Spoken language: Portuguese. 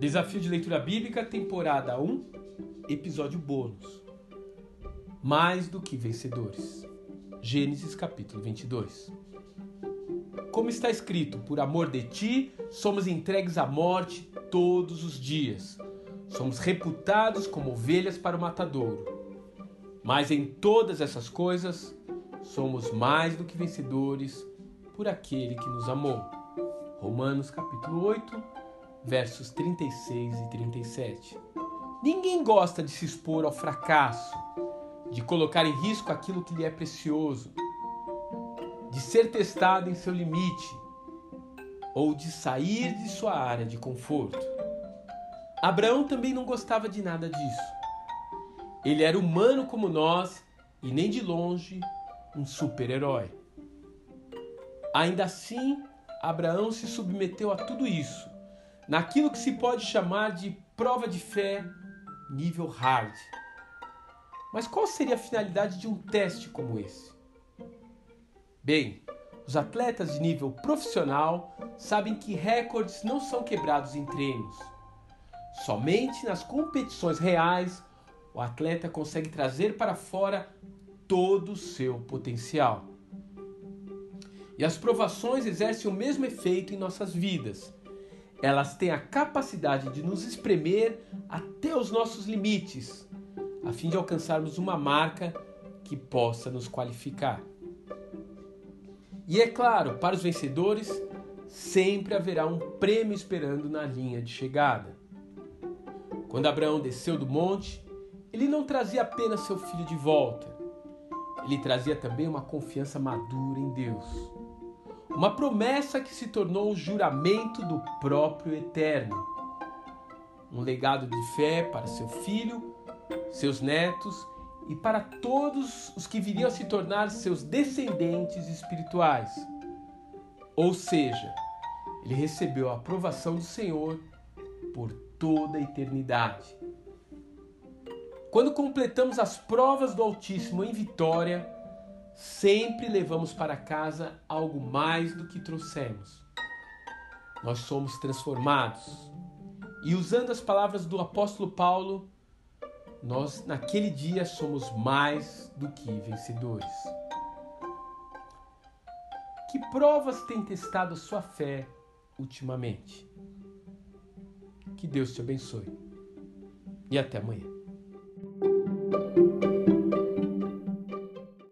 Desafio de Leitura Bíblica, temporada 1, episódio bônus. Mais do que vencedores. Gênesis capítulo 22. Como está escrito, por amor de ti, somos entregues à morte todos os dias. Somos reputados como ovelhas para o matadouro. Mas em todas essas coisas, somos mais do que vencedores por aquele que nos amou. Romanos capítulo 8, versos 36 e 37. Ninguém gosta de se expor ao fracasso, de colocar em risco aquilo que lhe é precioso, de ser testado em seu limite ou de sair de sua área de conforto. Abraão também não gostava de nada disso. Ele era humano como nós e nem de longe um super-herói. Ainda assim, Abraão se submeteu a tudo isso naquilo que se pode chamar de prova de fé nível hard. Mas qual seria a finalidade de um teste como esse? Bem, os atletas de nível profissional sabem que recordes não são quebrados em treinos. Somente nas competições reais o atleta consegue trazer para fora todo o seu potencial. E as provações exercem o mesmo efeito em nossas vidas elas têm a capacidade de nos espremer até os nossos limites, a fim de alcançarmos uma marca que possa nos qualificar. E é claro, para os vencedores, sempre haverá um prêmio esperando na linha de chegada. Quando Abraão desceu do monte, ele não trazia apenas seu filho de volta, ele trazia também uma confiança madura em Deus uma promessa que se tornou o juramento do próprio Eterno. Um legado de fé para seu filho, seus netos e para todos os que viriam a se tornar seus descendentes espirituais. Ou seja, ele recebeu a aprovação do Senhor por toda a eternidade. Quando completamos as provas do Altíssimo em vitória, sempre levamos para casa algo mais do que trouxemos. Nós somos transformados. E usando as palavras do apóstolo Paulo, nós naquele dia somos mais do que vencedores. Que provas têm testado a sua fé ultimamente? Que Deus te abençoe. E até amanhã.